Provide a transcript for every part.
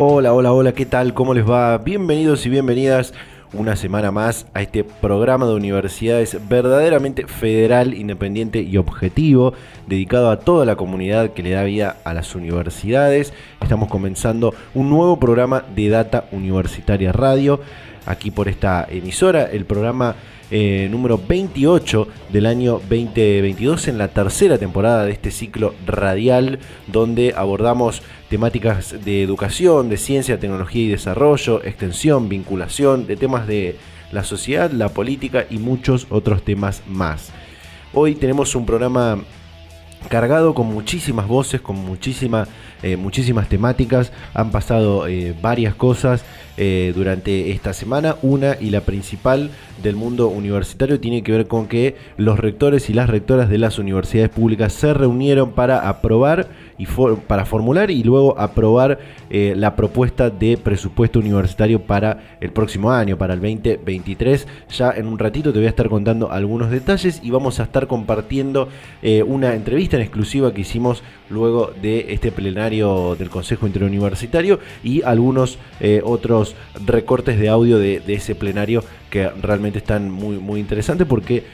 Hola, hola, hola, ¿qué tal? ¿Cómo les va? Bienvenidos y bienvenidas una semana más a este programa de universidades verdaderamente federal, independiente y objetivo, dedicado a toda la comunidad que le da vida a las universidades. Estamos comenzando un nuevo programa de Data Universitaria Radio, aquí por esta emisora, el programa eh, número 28 del año 2022 en la tercera temporada de este ciclo radial donde abordamos temáticas de educación, de ciencia, tecnología y desarrollo, extensión, vinculación, de temas de la sociedad, la política y muchos otros temas más. Hoy tenemos un programa cargado con muchísimas voces, con muchísima, eh, muchísimas temáticas. Han pasado eh, varias cosas eh, durante esta semana. Una y la principal del mundo universitario tiene que ver con que los rectores y las rectoras de las universidades públicas se reunieron para aprobar y para formular y luego aprobar la propuesta de presupuesto universitario para el próximo año, para el 2023. Ya en un ratito te voy a estar contando algunos detalles y vamos a estar compartiendo una entrevista en exclusiva que hicimos luego de este plenario del Consejo Interuniversitario y algunos eh, otros recortes de audio de, ese plenario que realmente están muy, muy interesantes porque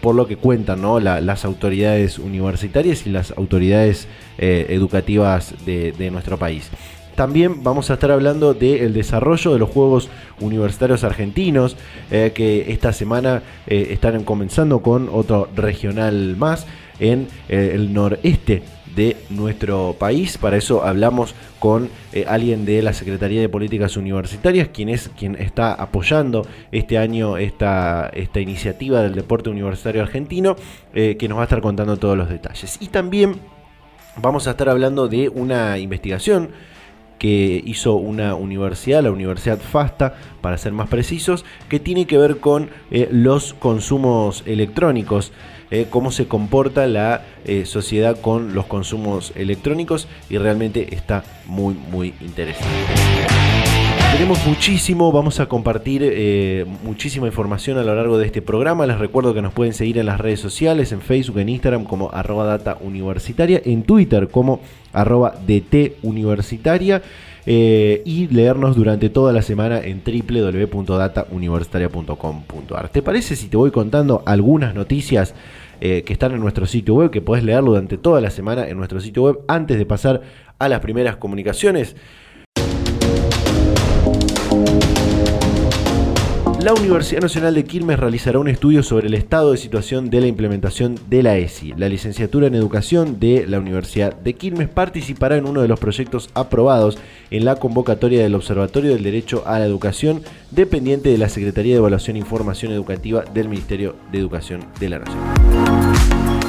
por lo que cuentan las autoridades universitarias y las autoridades eh, educativas de, nuestro país. También vamos a estar hablando del desarrollo de los Juegos Universitarios Argentinos, eh, que esta semana eh, están comenzando con otro regional más en el noreste de nuestro país. Para eso hablamos con alguien de la Secretaría de Políticas Universitarias, quien es quien está apoyando este año esta, esta iniciativa del deporte universitario argentino, que nos va a estar contando todos los detalles. Y también vamos a estar hablando de una investigación que hizo una universidad, la Universidad FASTA, para ser más precisos, que tiene que ver con eh, los consumos electrónicos, eh, cómo se comporta la eh, sociedad con los consumos electrónicos y realmente está muy muy interesante. Tenemos muchísimo, vamos a compartir eh, muchísima información a lo largo de este programa. Les recuerdo que nos pueden seguir en las redes sociales, en Facebook, en Instagram como arroba data en Twitter como arroba dt. Eh, y leernos durante toda la semana en www.datauniversitaria.com.ar. ¿Te parece si te voy contando algunas noticias eh, que están en nuestro sitio web, que podés leerlo durante toda la semana en nuestro sitio web antes de pasar a las primeras comunicaciones? La Universidad Nacional de Quilmes realizará un estudio sobre el estado de situación de la implementación de la ESI. La licenciatura en Educación de la Universidad de Quilmes participará en uno de los proyectos aprobados en la convocatoria del Observatorio del Derecho a la Educación, dependiente de la Secretaría de Evaluación e Información Educativa del Ministerio de Educación de la Nación.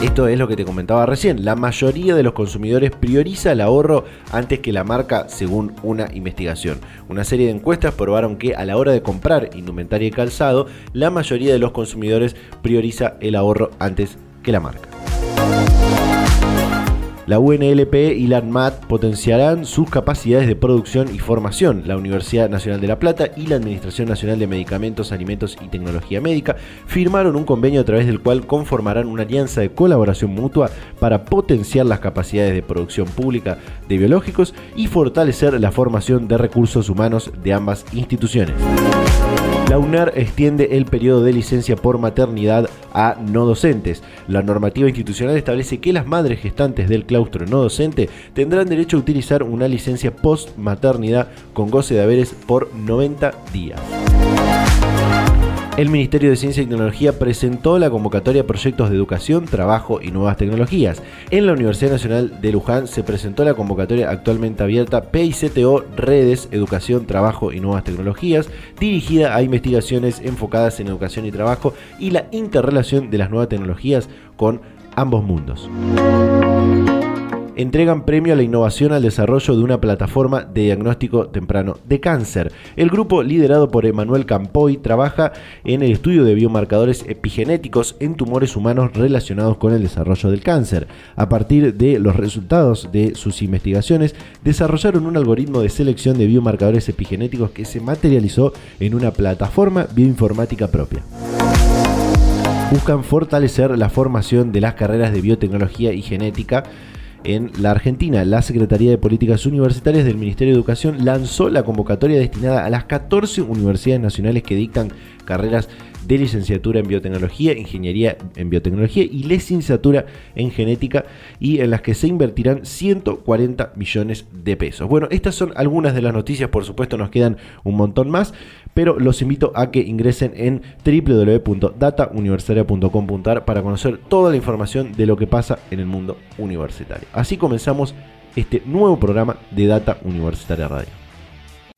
Esto es lo que te comentaba recién. La mayoría de los consumidores prioriza el ahorro antes que la marca según una investigación. Una serie de encuestas probaron que a la hora de comprar indumentaria y calzado, la mayoría de los consumidores prioriza el ahorro antes que la marca. La UNLP y la ANMAT potenciarán sus capacidades de producción y formación. La Universidad Nacional de La Plata y la Administración Nacional de Medicamentos, Alimentos y Tecnología Médica firmaron un convenio a través del cual conformarán una alianza de colaboración mutua para potenciar las capacidades de producción pública de biológicos y fortalecer la formación de recursos humanos de ambas instituciones. La UNAR extiende el periodo de licencia por maternidad a no docentes. La normativa institucional establece que las madres gestantes del claustro no docente tendrán derecho a utilizar una licencia post maternidad con goce de haberes por 90 días el Ministerio de Ciencia y Tecnología presentó la convocatoria Proyectos de Educación, Trabajo y Nuevas Tecnologías. En la Universidad Nacional de Luján se presentó la convocatoria actualmente abierta PICTO Redes, Educación, Trabajo y Nuevas Tecnologías, dirigida a investigaciones enfocadas en educación y trabajo y la interrelación de las nuevas tecnologías con ambos mundos. Entregan premio a la innovación al desarrollo de una plataforma de diagnóstico temprano de cáncer. El grupo, liderado por Emanuel Campoy, trabaja en el estudio de biomarcadores epigenéticos en tumores humanos relacionados con el desarrollo del cáncer. A partir de los resultados de sus investigaciones, desarrollaron un algoritmo de selección de biomarcadores epigenéticos que se materializó en una plataforma bioinformática propia buscan fortalecer la formación de las carreras de biotecnología y genética en la Argentina. La Secretaría de Políticas Universitarias del Ministerio de Educación lanzó la convocatoria destinada a las 14 universidades nacionales que dictan carreras de licenciatura en biotecnología, ingeniería en biotecnología y licenciatura en genética y en las que se invertirán 140 millones de pesos. Bueno, estas son algunas de las noticias, por supuesto nos quedan un montón más, pero los invito a que ingresen en www.datauniversitaria.com.ar para conocer toda la información de lo que pasa en el mundo universitario. Así comenzamos este nuevo programa de Data Universitaria Radio.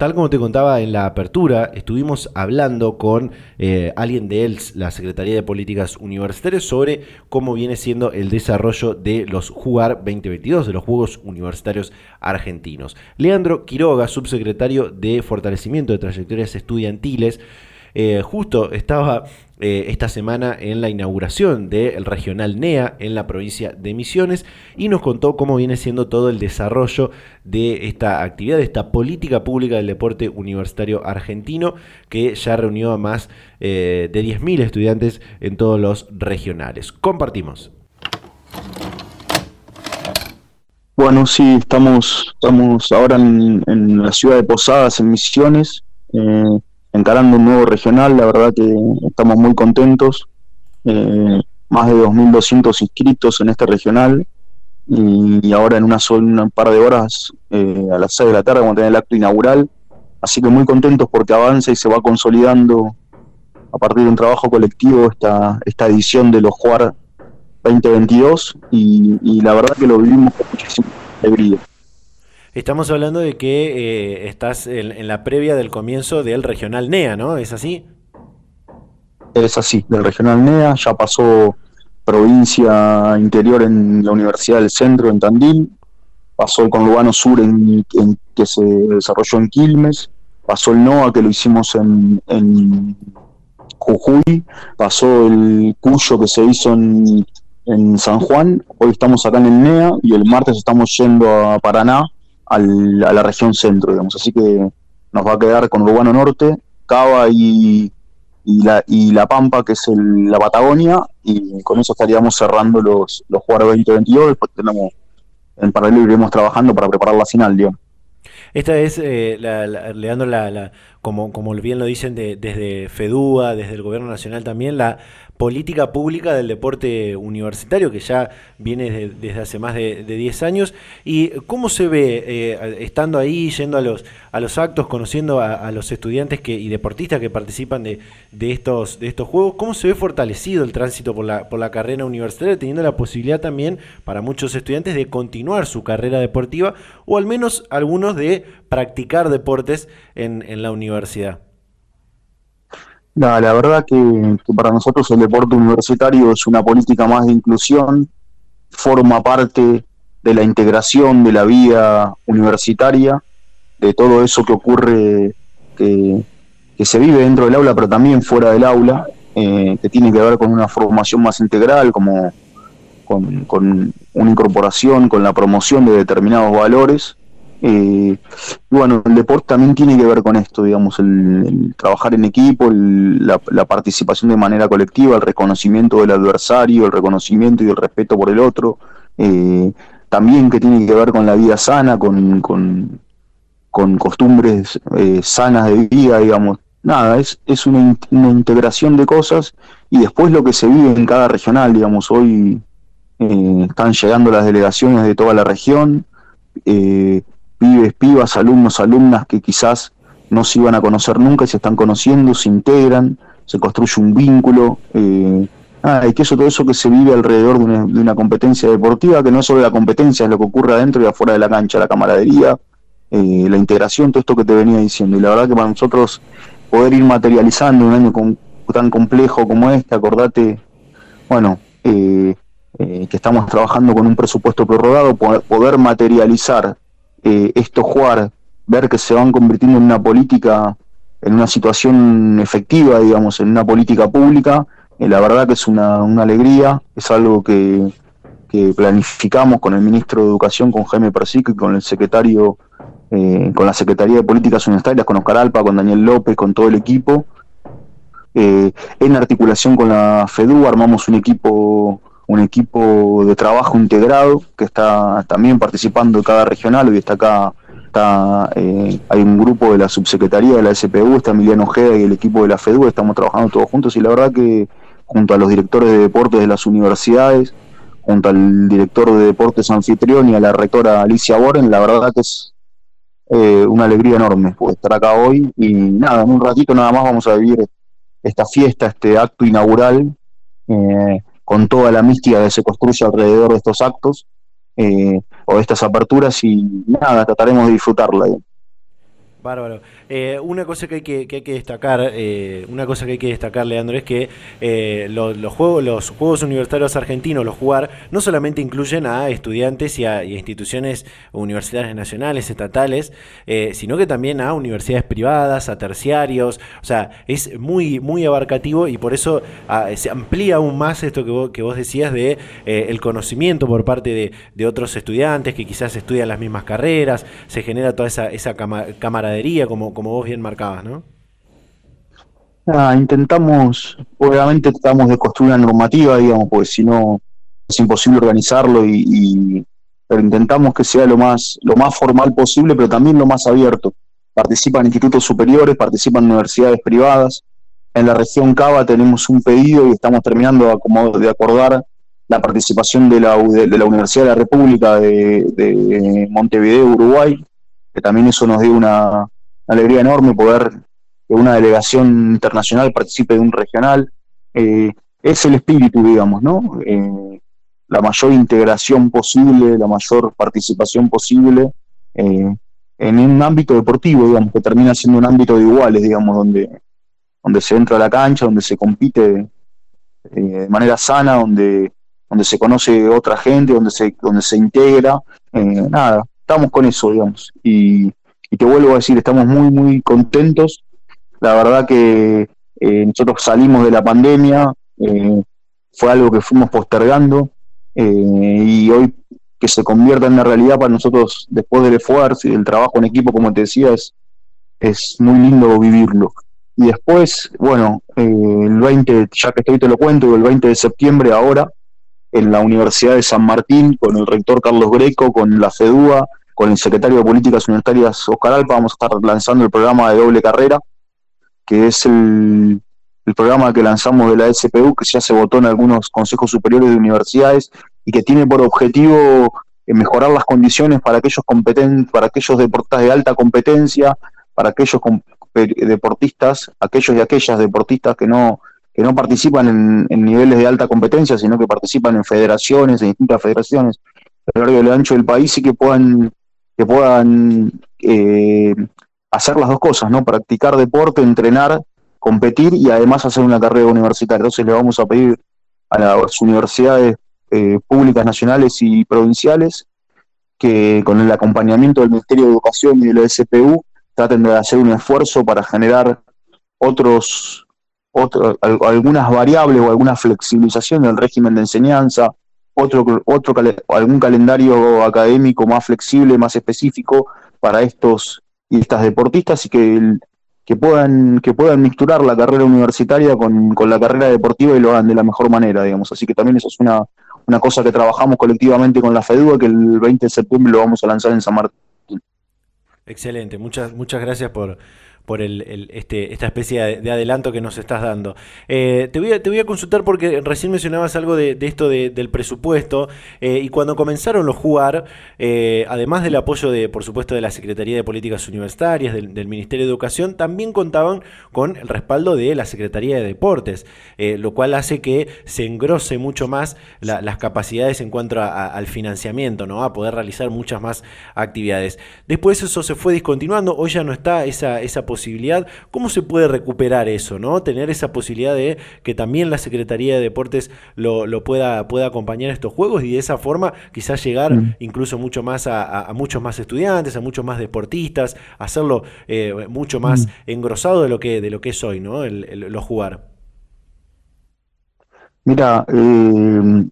Tal como te contaba en la apertura, estuvimos hablando con eh, alguien de ELS, la Secretaría de Políticas Universitarias, sobre cómo viene siendo el desarrollo de los Jugar 2022, de los Juegos Universitarios Argentinos. Leandro Quiroga, subsecretario de Fortalecimiento de Trayectorias Estudiantiles, eh, justo estaba eh, esta semana en la inauguración del regional NEA en la provincia de Misiones y nos contó cómo viene siendo todo el desarrollo de esta actividad, de esta política pública del deporte universitario argentino que ya reunió a más eh, de 10.000 estudiantes en todos los regionales. Compartimos. Bueno, sí, estamos, estamos ahora en, la ciudad de Posadas, en Misiones encarando un nuevo regional, la verdad que estamos muy contentos, eh, más de 2.200 inscritos en este regional. Y, ahora en una sola, un par de horas, eh, a las 6 de la tarde, vamos a tener el acto inaugural, así que muy contentos porque avanza y se va consolidando a partir de un trabajo colectivo esta, esta edición de los Juar 2022 y, y la verdad que lo vivimos con muchísima alegría. Estamos hablando de que eh, estás en, la previa del comienzo del regional NEA, ¿no? ¿Es así? Es así, del regional NEA, ya pasó provincia interior en la Universidad del Centro, en Tandil, pasó el conurbano sur en, que se desarrolló en Quilmes, pasó el NOA que lo hicimos en, en Jujuy, pasó el Cuyo que se hizo en San Juan, hoy estamos acá en el NEA y el martes estamos yendo a Paraná a la región centro, digamos. Así que nos va a quedar con Urbano Norte, Cava y, y, la, y La Pampa, que es la Patagonia, y con eso estaríamos cerrando los, los Juegos 2022. Después tenemos, en paralelo iremos trabajando para preparar la final, digamos. Esta es, eh, la, Leandro, la, como, como bien lo dicen desde FEDUA, desde el Gobierno Nacional también, la política pública del deporte universitario que ya viene desde hace más de, 10 años. ¿Y cómo se ve eh, estando ahí, yendo a los, a los actos, conociendo a, los estudiantes que, y deportistas que participan de, de, estos, de estos juegos? ¿Cómo se ve fortalecido el tránsito por la, por la carrera universitaria, teniendo la posibilidad también para muchos estudiantes de continuar su carrera deportiva o al menos algunos de practicar deportes en, en la universidad? La verdad que, para nosotros el deporte universitario es una política más de inclusión, forma parte de la integración de la vida universitaria, de todo eso que ocurre, que, se vive dentro del aula, pero también fuera del aula, eh, que tiene que ver con una formación más integral, como con una incorporación, con la promoción de determinados valores eh, bueno, el deporte también tiene que ver con esto, digamos, el, trabajar en equipo, la, participación de manera colectiva, el reconocimiento del adversario, el reconocimiento y el respeto por el otro, eh, también que tiene que ver con la vida sana, con, con, costumbres eh, sanas de vida, digamos. Nada, es, es una, integración de cosas y después lo que se vive en cada regional, digamos, hoy eh, están llegando las delegaciones de toda la región. Eh, pibes, pibas, alumnos, alumnas que quizás no se iban a conocer nunca y se están conociendo, se integran, se construye un vínculo. Eh, y que eso, todo eso que se vive alrededor de una, competencia deportiva, que no es solo la competencia, es lo que ocurre adentro y afuera de la cancha, la camaradería, eh, la integración, todo esto que te venía diciendo. Y la verdad que para nosotros poder ir materializando un año tan complejo como este, acordate, bueno, eh, eh, que estamos trabajando con un presupuesto prorrogado, poder materializar esto jugar, ver que se van convirtiendo en una política, en una situación efectiva, digamos, en una política pública, la verdad que es una, una alegría, es algo que, planificamos con el ministro de Educación, con Jaime Persico y con el secretario, eh, con la Secretaría de Políticas Universitarias, con Oscar Alpa, con Daniel López, con todo el equipo. Eh, en articulación con la FEDU armamos un equipo un equipo de trabajo integrado que está también participando en cada regional, hoy está acá, está, eh, hay un grupo de la subsecretaría de la SPU, está Emiliano Ojeda y el equipo de la FEDU, estamos trabajando todos juntos. Y la verdad que junto a los directores de deportes de las universidades, junto al director de deportes anfitrión y a la rectora Alicia Boren, la verdad que es eh, una alegría enorme poder estar acá hoy. Y nada, en un ratito nada más vamos a vivir esta fiesta, este acto inaugural, eh, con toda la mística que se construye alrededor de estos actos eh, o de estas aperturas y nada, trataremos de disfrutarla. Bárbaro. Eh, una cosa que hay que, destacar, eh, una cosa que hay que destacar, Leandro, es que eh, los, juegos, los Juegos Universitarios Argentinos, los jugar, no solamente incluyen a estudiantes y a, instituciones universitarias nacionales, estatales, sino que también a universidades privadas, a terciarios. O sea, es muy, muy abarcativo y por eso ah, se amplía aún más esto que vos, decías de el conocimiento por parte de, otros estudiantes que quizás estudian las mismas carreras, se genera toda esa camaradería como como vos bien marcabas, ¿no? Ah, intentamos, obviamente tratamos de construir una normativa, digamos, porque si no es imposible organizarlo y, pero intentamos que sea lo más lo más formal posible, pero también lo más abierto. Participan institutos superiores, participan universidades privadas. En la región Cava tenemos un pedido y estamos terminando de acordar la participación de la, de, la Universidad de la República de, de Montevideo, Uruguay, que también eso nos dio una, alegría enorme poder que una delegación internacional participe de un regional. Eh, es el espíritu, digamos, ¿no? Eh, la mayor integración posible, la mayor participación posible eh, en un ámbito deportivo, digamos, que termina siendo un ámbito de iguales, digamos, donde, donde se entra a la cancha, donde se compite de manera sana, donde, donde se conoce otra gente, donde se, donde se integra. nada, estamos con eso, digamos. Y, y te vuelvo a decir, estamos muy, muy contentos. La verdad que eh, nosotros salimos de la pandemia, eh, fue algo que fuimos postergando eh, y hoy que se convierta en una realidad para nosotros después del esfuerzo y del trabajo en equipo, como te decía, es, es muy lindo vivirlo. Y después, bueno, el 20, ya que estoy te lo cuento, el 20 de septiembre ahora, en la Universidad de San Martín, con el rector Carlos Greco, con la FEDUA, con el secretario de Políticas Universitarias, Oscar Alpa, vamos a estar lanzando el programa de doble carrera, que es el, programa que lanzamos de la SPU, que ya se votó en algunos consejos superiores de universidades y que tiene por objetivo eh, mejorar las condiciones para aquellos competen para aquellos deportistas de alta competencia, para aquellos deportistas, aquellos y aquellas deportistas que no que no participan en, en, niveles de alta competencia, sino que participan en federaciones, en distintas federaciones a lo largo y ancho del país y que puedan que puedan eh, hacer las dos cosas, ¿no? Practicar deporte, entrenar, competir y además hacer una carrera universitaria. Entonces le vamos a pedir a las universidades eh, públicas nacionales y provinciales que con el acompañamiento del Ministerio de Educación y de la SPU traten de hacer un esfuerzo para generar otros, otro, algunas variables o alguna flexibilización del régimen de enseñanza, otro, otro algún calendario académico más flexible, más específico para estos y estas deportistas y que, que, puedan, que puedan mixturar la carrera universitaria con, la carrera deportiva y lo hagan de la mejor manera, digamos. Así que también eso es una, una cosa que trabajamos colectivamente con la FEDUA, que el 20 de septiembre lo vamos a lanzar en San Martín. Excelente, muchas, muchas gracias por, por el, este, esta especie de, adelanto que nos estás dando. Eh, te, voy a, te voy a consultar porque recién mencionabas algo de, esto del presupuesto y cuando comenzaron los jugar, además del apoyo de, por supuesto, de la Secretaría de Políticas Universitarias, del, Ministerio de Educación, también contaban con el respaldo de la Secretaría de Deportes, lo cual hace que se engrose mucho más las capacidades en cuanto al financiamiento, ¿no? a poder realizar muchas más actividades. Después eso se fue discontinuando, hoy ya no está esa, esa posibilidad. ¿Cómo se puede recuperar eso? ¿no? Tener esa posibilidad de que también la Secretaría de Deportes lo, pueda, pueda acompañar estos juegos y de esa forma quizás llegar mm. incluso mucho más a, muchos más estudiantes, a muchos más deportistas, hacerlo eh, mucho más mm. engrosado de lo que, de lo que es hoy, ¿no? El, jugar. Mira, eh,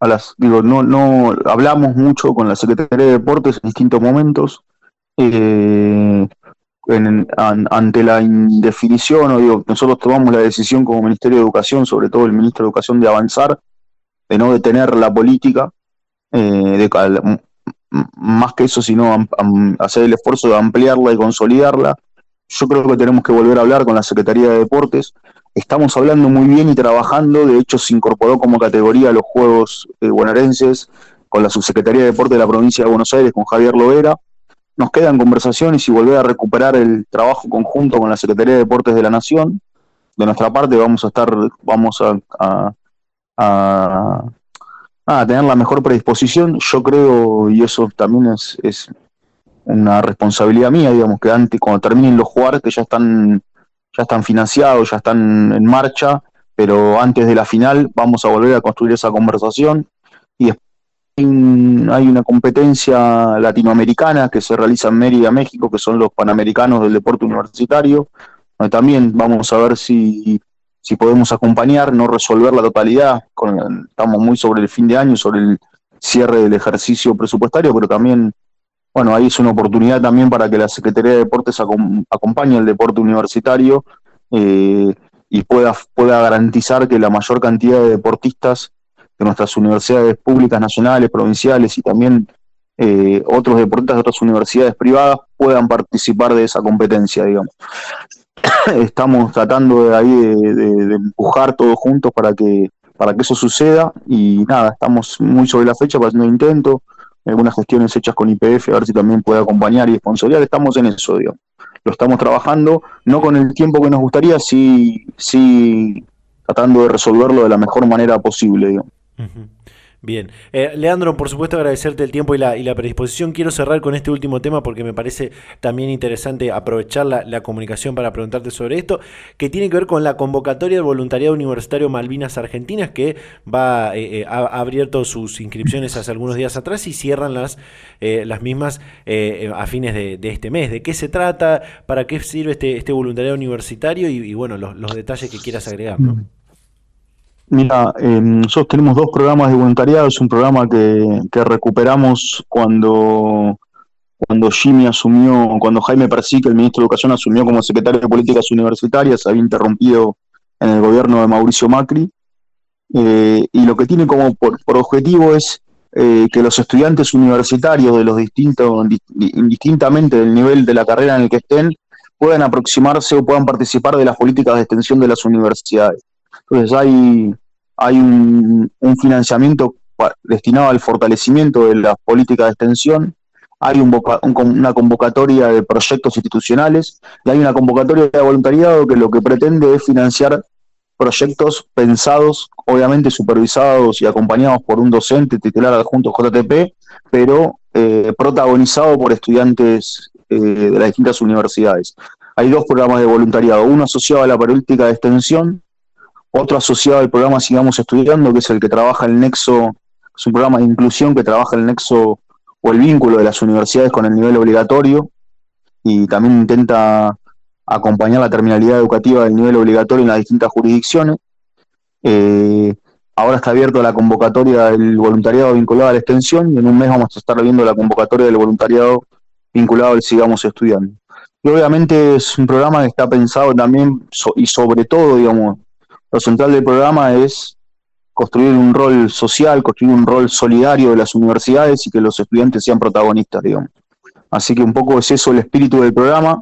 a las, digo, no, no hablamos mucho con la Secretaría de Deportes en distintos momentos. Eh, ante la indefinición, o digo, nosotros tomamos la decisión como Ministerio de Educación, sobre todo el Ministro de Educación, de avanzar, de no detener la política, eh, de, más que eso, sino hacer el esfuerzo de ampliarla y consolidarla. Yo creo que tenemos que volver a hablar con la Secretaría de Deportes estamos hablando muy bien y trabajando, de hecho se incorporó como categoría a los Juegos eh, bonaerenses con la Subsecretaría de Deporte de la provincia de Buenos Aires, con Javier Loera. Nos quedan conversaciones y volver a recuperar el trabajo conjunto con la Secretaría de Deportes de la Nación. De nuestra parte vamos a estar, vamos a, tener la mejor predisposición. Yo creo, y eso también es, es una responsabilidad mía, digamos, que antes, cuando terminen los jugadores que ya están ya están financiados, ya están en marcha, pero antes de la final vamos a volver a construir esa conversación hay una competencia latinoamericana que se realiza en Mérida, México, que son los Panamericanos del Deporte Universitario, también vamos a ver si, si podemos acompañar, no resolver la totalidad, estamos muy sobre el fin de año, sobre el cierre del ejercicio presupuestario, pero también bueno, ahí es una oportunidad también para que la Secretaría de Deportes acompañe el deporte universitario eh, y pueda, pueda garantizar que la mayor cantidad de deportistas de nuestras universidades públicas, nacionales, provinciales y también eh, otros deportistas de otras universidades privadas puedan participar de esa competencia, digamos. Estamos tratando de ahí de, empujar todos juntos para que, para que eso suceda y nada, estamos muy sobre la fecha un intento algunas gestiones hechas con IPF, a ver si también puede acompañar y sponsoriar. Estamos en eso, digo. Lo estamos trabajando, no con el tiempo que nos gustaría, sí, sí tratando de resolverlo de la mejor manera posible, Bien. Eh, Leandro, por supuesto agradecerte el tiempo y la, y la, predisposición. Quiero cerrar con este último tema porque me parece también interesante aprovechar la, comunicación para preguntarte sobre esto, que tiene que ver con la convocatoria del voluntariado universitario Malvinas Argentinas, que va eh, eh, ha, abierto sus inscripciones hace algunos días atrás y cierran las, las mismas a fines de, este mes. ¿De qué se trata? ¿Para qué sirve este, este voluntariado universitario? Y, bueno, los, detalles que quieras agregar. Mira, eh, nosotros tenemos dos programas de voluntariado. Es un programa que, recuperamos cuando, cuando Jimmy asumió, cuando Jaime Persique, el ministro de Educación, asumió como secretario de Políticas Universitarias, había interrumpido en el gobierno de Mauricio Macri. Eh, y lo que tiene como por, objetivo es eh, que los estudiantes universitarios de los distintos, indistintamente del nivel de la carrera en el que estén, puedan aproximarse o puedan participar de las políticas de extensión de las universidades. Entonces hay, hay un, financiamiento destinado al fortalecimiento de la política de extensión, hay una convocatoria de proyectos institucionales y hay una convocatoria de voluntariado que lo que pretende es financiar proyectos pensados, obviamente supervisados y acompañados por un docente titular adjunto JTP, pero eh, protagonizado por estudiantes eh, de las distintas universidades. Hay dos programas de voluntariado, uno asociado a la política de extensión otro asociado al programa Sigamos Estudiando, que es el que trabaja el nexo, es un programa de inclusión que trabaja el nexo o el vínculo de las universidades con el nivel obligatorio y también intenta acompañar la terminalidad educativa del nivel obligatorio en las distintas jurisdicciones. Eh, ahora está abierto la convocatoria del voluntariado vinculado a la extensión y en un mes vamos a estar viendo la convocatoria del voluntariado vinculado al Sigamos Estudiando. Y obviamente es un programa que está pensado también y sobre todo, digamos, lo central del programa es construir un rol social, construir un rol solidario de las universidades y que los estudiantes sean protagonistas, digamos. Así que un poco es eso el espíritu del programa.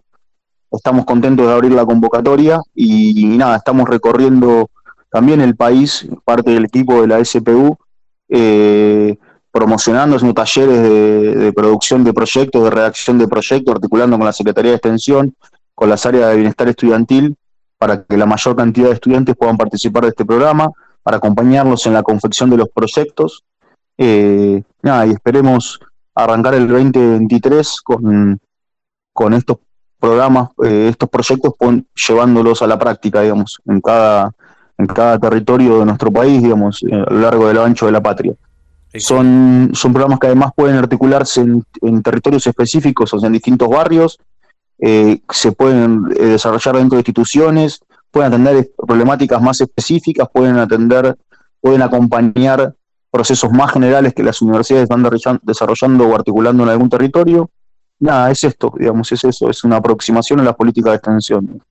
estamos contentos de abrir la convocatoria y, nada, estamos recorriendo también el país, parte del equipo de la SPU, eh, promocionando, haciendo talleres de, producción de proyectos, de redacción de proyectos, articulando con la Secretaría de Extensión, con las áreas de bienestar estudiantil, para que la mayor cantidad de estudiantes puedan participar de este programa, para acompañarlos en la confección de los proyectos. Eh, nada, y esperemos arrancar el 2023 con, con estos programas, eh, estos proyectos, llevándolos a la práctica, digamos, en cada, en cada territorio de nuestro país, digamos, eh, a lo largo del ancho de la patria. Son, son programas que además pueden articularse en, territorios específicos, o sea, en distintos barrios, eh, se pueden desarrollar dentro de instituciones, pueden atender problemáticas más específicas, pueden atender, pueden acompañar procesos más generales que las universidades están desarrollando o articulando en algún territorio. Nada, es esto, digamos, es eso, es una aproximación a las políticas de extensión.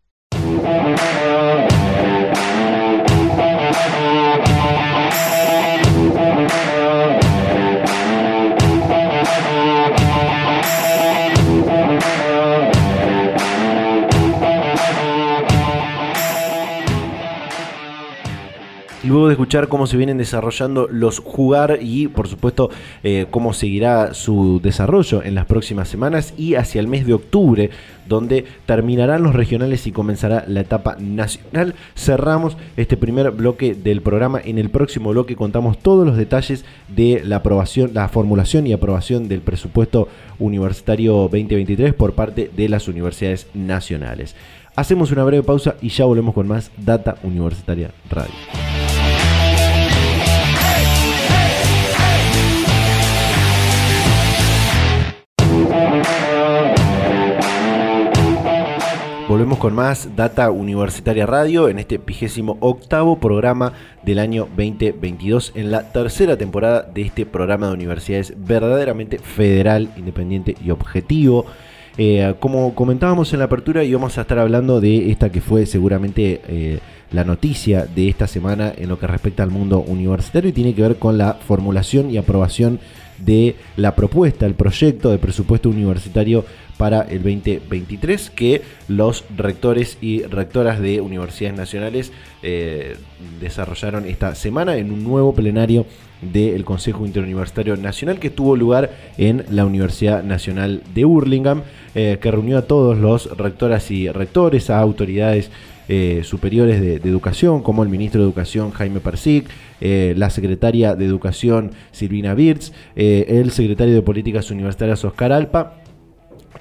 De escuchar cómo se vienen desarrollando los jugar y por supuesto eh, cómo seguirá su desarrollo en las próximas semanas y hacia el mes de octubre donde terminarán los regionales y comenzará la etapa nacional. Cerramos este primer bloque del programa. En el próximo bloque contamos todos los detalles de la aprobación, la formulación y aprobación del presupuesto universitario 2023 por parte de las universidades nacionales. Hacemos una breve pausa y ya volvemos con más Data Universitaria Radio. Volvemos con más Data Universitaria Radio en este vigésimo octavo programa del año 2022 en la tercera temporada de este programa de universidades verdaderamente federal, independiente y objetivo. Eh, como comentábamos en la apertura, íbamos a estar hablando de esta que fue seguramente eh, la noticia de esta semana en lo que respecta al mundo universitario y tiene que ver con la formulación y aprobación de la propuesta, el proyecto de presupuesto universitario para el 2023 que los rectores y rectoras de universidades nacionales eh, desarrollaron esta semana en un nuevo plenario del Consejo Interuniversitario Nacional que tuvo lugar en la Universidad Nacional de Burlingame, eh, que reunió a todos los rectoras y rectores, a autoridades eh, superiores de, educación, como el ministro de Educación Jaime Persic, la secretaria de Educación Silvina Birz, el secretario de Políticas Universitarias Oscar Alpa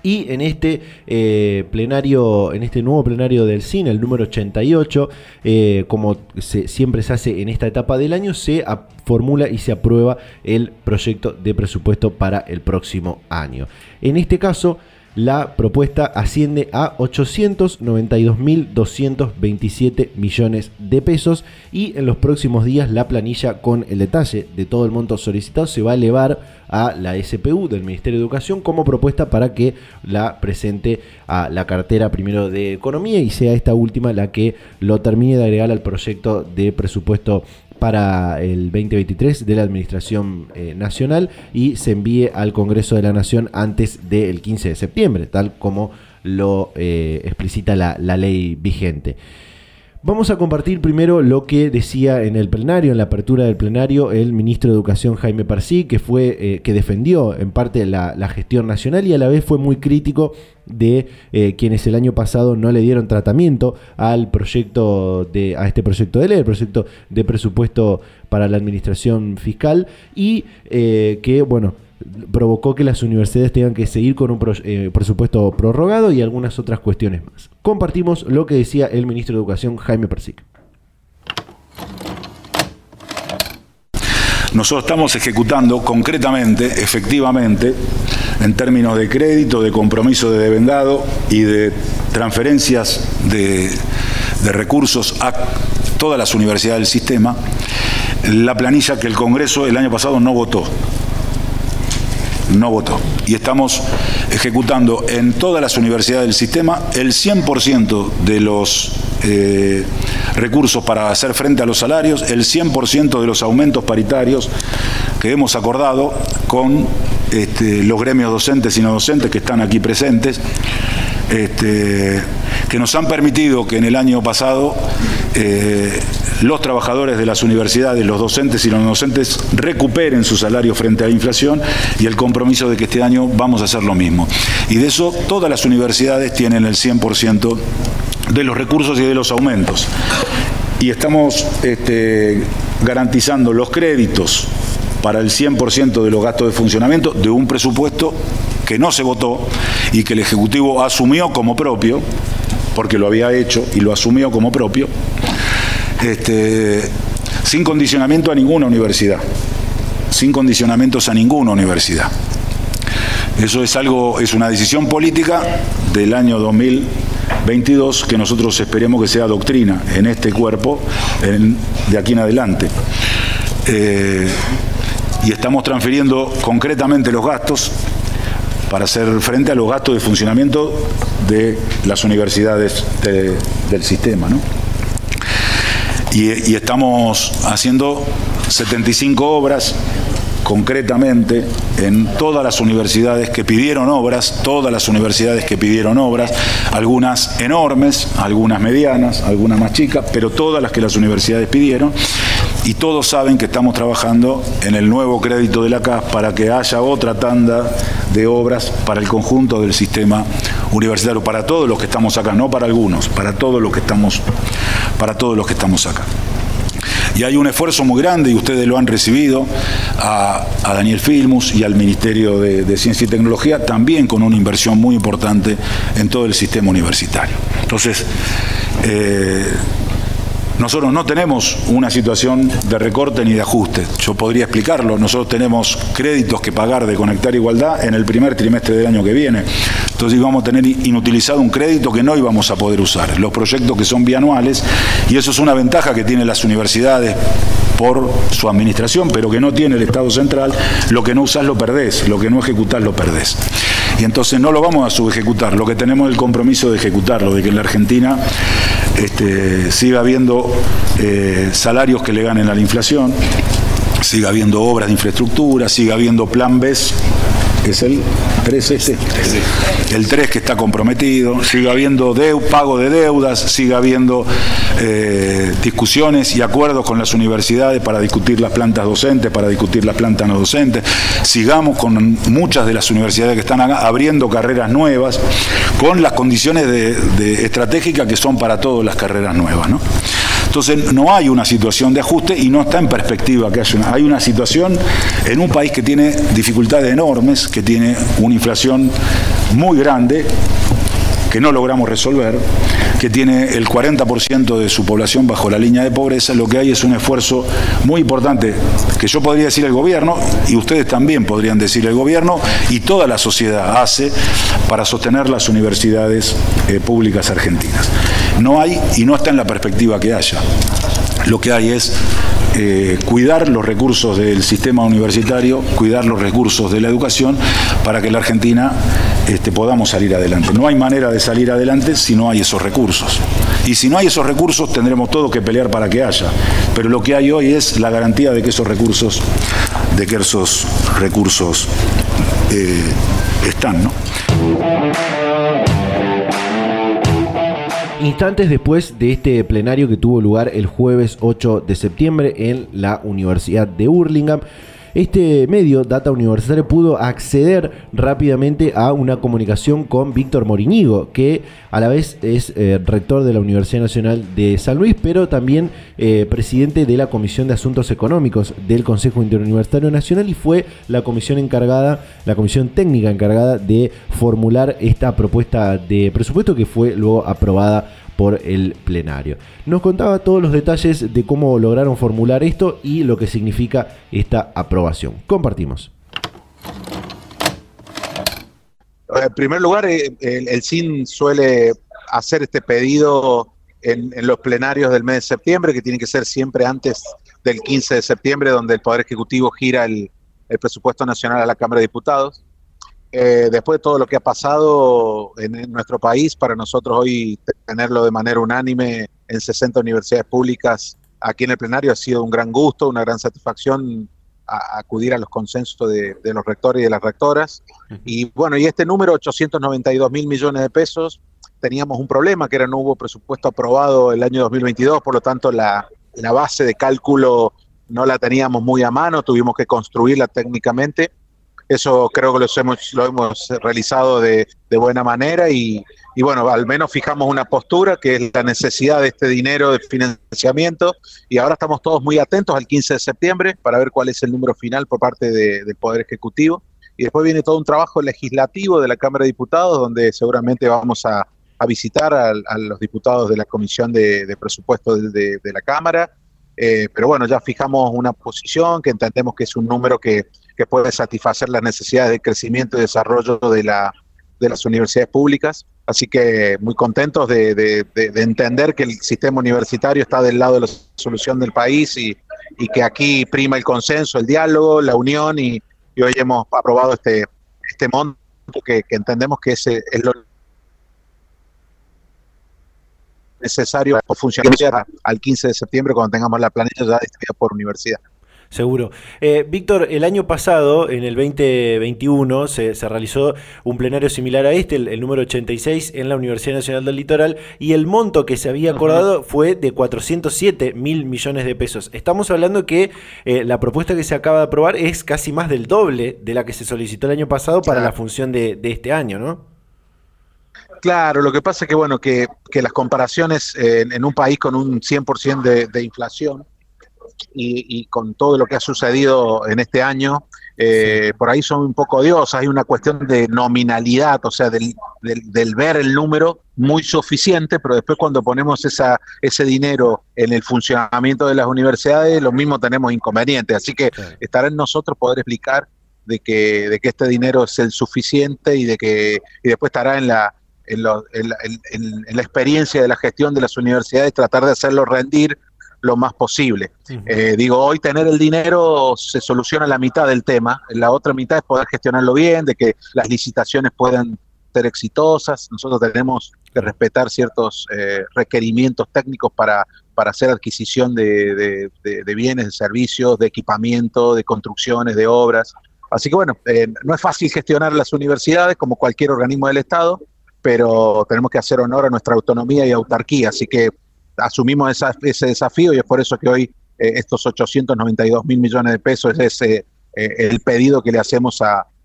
y en este eh, plenario, en este nuevo plenario del CINE, el número 88, eh, como siempre se hace en esta etapa del año, se formula y se aprueba el proyecto de presupuesto para el próximo año. En este caso, la propuesta asciende a 892.227 millones de pesos y en los próximos días la planilla con el detalle de todo el monto solicitado se va a elevar a la SPU del Ministerio de Educación como propuesta para que la presente a la cartera primero de Economía y sea esta última la que lo termine de agregar al proyecto de presupuesto para el 2023 de la Administración eh, Nacional y se envíe al Congreso de la Nación antes del 15 de septiembre, tal como lo eh, explicita la, la ley vigente. Vamos a compartir primero lo que decía en el plenario, en la apertura del plenario, el ministro de Educación Jaime Parcí, que fue eh, que defendió en parte la, gestión nacional y a la vez fue muy crítico de eh, quienes el año pasado no le dieron tratamiento al proyecto de a este proyecto de ley, el proyecto de presupuesto para la administración fiscal y eh, que bueno provocó que las universidades tengan que seguir con un eh, presupuesto prorrogado y algunas otras cuestiones más. Compartimos lo que decía el ministro de Educación Jaime Persic. Nosotros estamos ejecutando concretamente, efectivamente, en términos de crédito, de compromiso de devengado y de transferencias de recursos a todas las universidades del sistema, la planilla que el Congreso el año pasado no votó no votó. Y estamos ejecutando en todas las universidades del sistema el 100% de los eh, recursos para hacer frente a los salarios, el 100% de los aumentos paritarios que hemos acordado con este, los gremios docentes y no docentes que están aquí presentes. este, que nos han permitido que en el año pasado eh, los trabajadores de las universidades, los docentes y los no docentes recuperen su salario frente a la inflación y el compromiso de que este año vamos a hacer lo mismo. Y de eso todas las universidades tienen el 100% de los recursos y de los aumentos. Y estamos este, garantizando los créditos para el 100% de los gastos de funcionamiento de un presupuesto que no se votó y que el Ejecutivo asumió como propio, porque lo había hecho y lo asumió como propio, este, sin condicionamiento a ninguna universidad, sin condicionamientos a ninguna universidad. Eso es algo, es una decisión política del año 2022 que nosotros esperemos que sea doctrina en este cuerpo de aquí en adelante. Eh, y estamos transfiriendo concretamente los gastos para hacer frente a los gastos de funcionamiento de las universidades del sistema. Y, y estamos haciendo 75 obras concretamente en todas las universidades que pidieron obras, todas las universidades que pidieron obras, algunas enormes, algunas medianas, algunas más chicas, pero todas las que las universidades pidieron, y todos saben que estamos trabajando en el nuevo crédito de la CAS para que haya otra tanda de obras para el conjunto del sistema universitario, para todos los que estamos acá, no para algunos, para todos los que estamos, para todos los que estamos acá. Y hay un esfuerzo muy grande, y ustedes lo han recibido, a, Daniel Filmus y al Ministerio de, Ciencia y Tecnología, también con una inversión muy importante en todo el sistema universitario. Entonces, eh, nosotros no tenemos una situación de recorte ni de ajuste. Yo podría explicarlo. Nosotros tenemos créditos que pagar de Conectar Igualdad en el primer trimestre del año que viene. Entonces íbamos a tener inutilizado un crédito que no íbamos a poder usar. Los proyectos que son bianuales, y eso es una ventaja que tienen las universidades por su administración, pero que no tiene el Estado central, lo que no usás lo perdés, lo que no ejecutás lo perdés. Y entonces no lo vamos a subejecutar, lo que tenemos es el compromiso de ejecutarlo, de que en la Argentina este, siga habiendo eh, salarios que le ganen a la inflación, siga habiendo obras de infraestructura, siga habiendo plan B es el 3 este, el 3 que está comprometido, sigue habiendo pago de deudas, sigue habiendo eh, discusiones y acuerdos con las universidades para discutir las plantas docentes, para discutir las plantas no docentes, sigamos con muchas de las universidades que están abriendo carreras nuevas, con las condiciones de, estratégicas que son para todas las carreras nuevas. ¿no? Entonces no hay una situación de ajuste y no está en perspectiva que haya una. Hay una situación en un país que tiene dificultades enormes, que tiene una inflación muy grande, que no logramos resolver, que tiene el 40% de su población bajo la línea de pobreza, lo que hay es un esfuerzo muy importante que yo podría decir el gobierno y ustedes también podrían decir el gobierno y toda la sociedad hace para sostener las universidades eh, públicas argentinas. No hay y no está en la perspectiva que haya. Lo que hay es eh, cuidar los recursos del sistema universitario, cuidar los recursos de la educación para que la Argentina este, podamos salir adelante. No hay manera de salir adelante si no hay esos recursos. Y si no hay esos recursos tendremos todo que pelear para que haya. Pero lo que hay hoy es la garantía de que esos recursos, de que esos recursos eh, están, ¿no? Instantes después de este plenario que tuvo lugar el jueves 8 de septiembre en la Universidad de Hurlingham, este medio, Data Universitario, pudo acceder rápidamente a una comunicación con Víctor Morinigo, que a la vez es eh, rector de la Universidad Nacional de San Luis, pero también eh, presidente de la Comisión de Asuntos Económicos del Consejo Interuniversitario Nacional y fue la comisión encargada, la comisión técnica encargada de formular esta propuesta de presupuesto que fue luego aprobada por el plenario. Nos contaba todos los detalles de cómo lograron formular esto y lo que significa esta aprobación. Compartimos. En primer lugar, eh, el, CIN suele hacer este pedido en, los plenarios del mes de septiembre, que tiene que ser siempre antes del 15 de septiembre, donde el Poder Ejecutivo gira el presupuesto nacional a la Cámara de Diputados. Eh, después de todo lo que ha pasado en, nuestro país, para nosotros hoy tenerlo de manera unánime en 60 universidades públicas aquí en el plenario ha sido un gran gusto, una gran satisfacción acudir a los consensos de, los rectores y de las rectoras. Y bueno, y este número, 892 mil millones de pesos, teníamos un problema, que era no hubo presupuesto aprobado el año 2022, por lo tanto la, la base de cálculo no la teníamos muy a mano, tuvimos que construirla técnicamente. Eso creo que lo hemos, lo hemos realizado de, de buena manera y, y, bueno, al menos fijamos una postura que es la necesidad de este dinero de financiamiento y ahora estamos todos muy atentos al 15 de septiembre para ver cuál es el número final por parte del Poder Ejecutivo y después viene todo un trabajo legislativo de la Cámara de Diputados donde seguramente vamos a, a visitar a, los diputados de la Comisión de, de Presupuesto de, de, la Cámara. Eh, pero bueno, ya fijamos una posición que entendemos que es un número que, que puede satisfacer las necesidades de crecimiento y desarrollo de, la, de las universidades públicas. Así que muy contentos de, de, entender que el sistema universitario está del lado de la solución del país y, y que aquí prima el consenso, el diálogo, la unión y, y hoy hemos aprobado este, este monto que, entendemos que es, es lo necesario para funcionar al 15 de septiembre cuando tengamos la planilla ya distribuida por universidad. Seguro. Eh, Víctor, el año pasado, en el 2021, se, realizó un plenario similar a este, el, número 86, en la Universidad Nacional del Litoral, y el monto que se había acordado fue de 407 mil millones de pesos. Estamos hablando que eh, la propuesta que se acaba de aprobar es casi más del doble de la que se solicitó el año pasado para la función de, de este año, ¿no? Claro, lo que pasa es que, bueno, que, las comparaciones en, un país con un 100% de, de inflación y, con todo lo que ha sucedido en este año, eh, por ahí son un poco odiosas. Hay una cuestión de nominalidad, o sea, del, del, ver el número muy suficiente, pero después cuando ponemos esa, ese dinero en el funcionamiento de las universidades, lo mismo tenemos inconvenientes. Así que estará en nosotros poder explicar de que, de que este dinero es el suficiente y de que y después estará en la en, la experiencia de la gestión de las universidades, tratar de hacerlo rendir lo más posible. Eh, digo, hoy tener el dinero se soluciona la mitad del tema, la otra mitad es poder gestionarlo bien, de que las licitaciones puedan ser exitosas. Nosotros tenemos que respetar ciertos eh, requerimientos técnicos para, para hacer adquisición de, bienes, de servicios, de equipamiento, de construcciones, de obras. Así que bueno, eh, no es fácil gestionar las universidades como cualquier organismo del Estado, pero tenemos que hacer honor a nuestra autonomía y autarquía, así que asumimos ese desafío y es por eso que hoy eh, estos 892 mil millones de pesos es eh, el pedido que le hacemos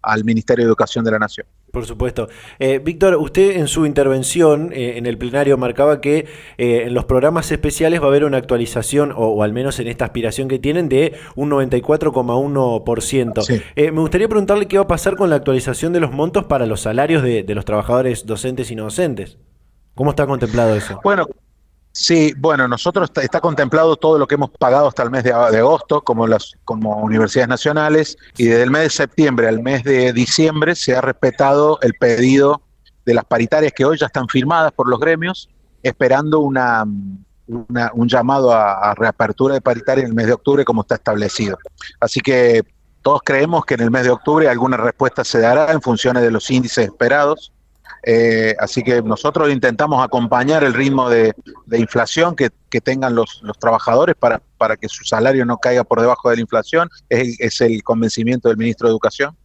al Ministerio de Educación de la Nación. Por supuesto. Eh, Víctor, usted en su intervención en el plenario marcaba que en los programas especiales va a haber una actualización, o, al menos en esta aspiración que tienen, de un 94,1%. me gustaría preguntarle qué va a pasar con la actualización de los montos para los salarios de, de los trabajadores docentes y no docentes. ¿Cómo está contemplado eso? Bueno, Sí, bueno, nosotros está, contemplado todo lo que hemos pagado hasta el mes de, agosto como las como universidades nacionales y desde el mes de septiembre al mes de diciembre se ha respetado el pedido de las paritarias que hoy ya están firmadas por los gremios, esperando una, un llamado a, a, reapertura de paritaria en el mes de octubre como está establecido. Así que todos creemos que en el mes de octubre alguna respuesta se dará en función de los índices esperados eh, así que nosotros intentamos acompañar el ritmo de, inflación que, tengan los, trabajadores para, para que su salario no caiga por debajo de la inflación. Es, el convencimiento del ministro de Educación.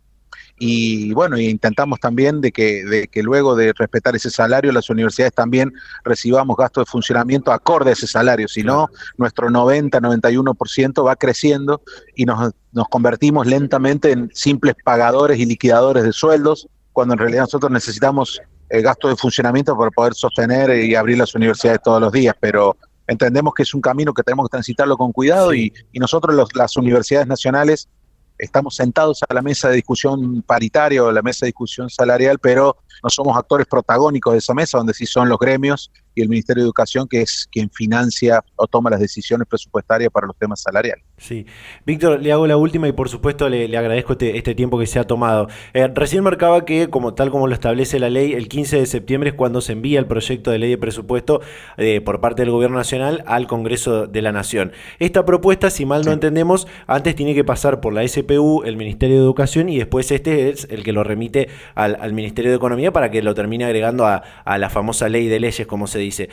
Y bueno, intentamos también de que, de que luego de respetar ese salario, las universidades también recibamos gastos de funcionamiento acorde a ese salario. Si no, nuestro 90-91% va creciendo y nos, nos convertimos lentamente en simples pagadores y liquidadores de sueldos cuando en realidad nosotros necesitamos gasto de funcionamiento para poder sostener y abrir las universidades todos los días, pero entendemos que es un camino que tenemos que transitarlo con cuidado y, nosotros las universidades nacionales estamos sentados a la mesa de discusión paritaria o la mesa de discusión salarial, pero no somos actores protagónicos de esa mesa, donde sí son los gremios y el Ministerio de Educación, que es quien financia o toma las decisiones presupuestarias para los temas salariales. Sí. Víctor, le hago la última y por supuesto le, agradezco este, este, tiempo que se ha tomado. Eh, recién marcaba que, como tal como lo establece la ley, el 15 de septiembre es cuando se envía el proyecto de ley de presupuesto eh, por parte del Gobierno Nacional al Congreso de la Nación. Esta propuesta, si mal no entendemos, antes tiene que pasar por la SPU, el Ministerio de Educación y después este es el que lo remite al, al Ministerio de Economía economía para que lo termine agregando a, la famosa ley de leyes, como se dice.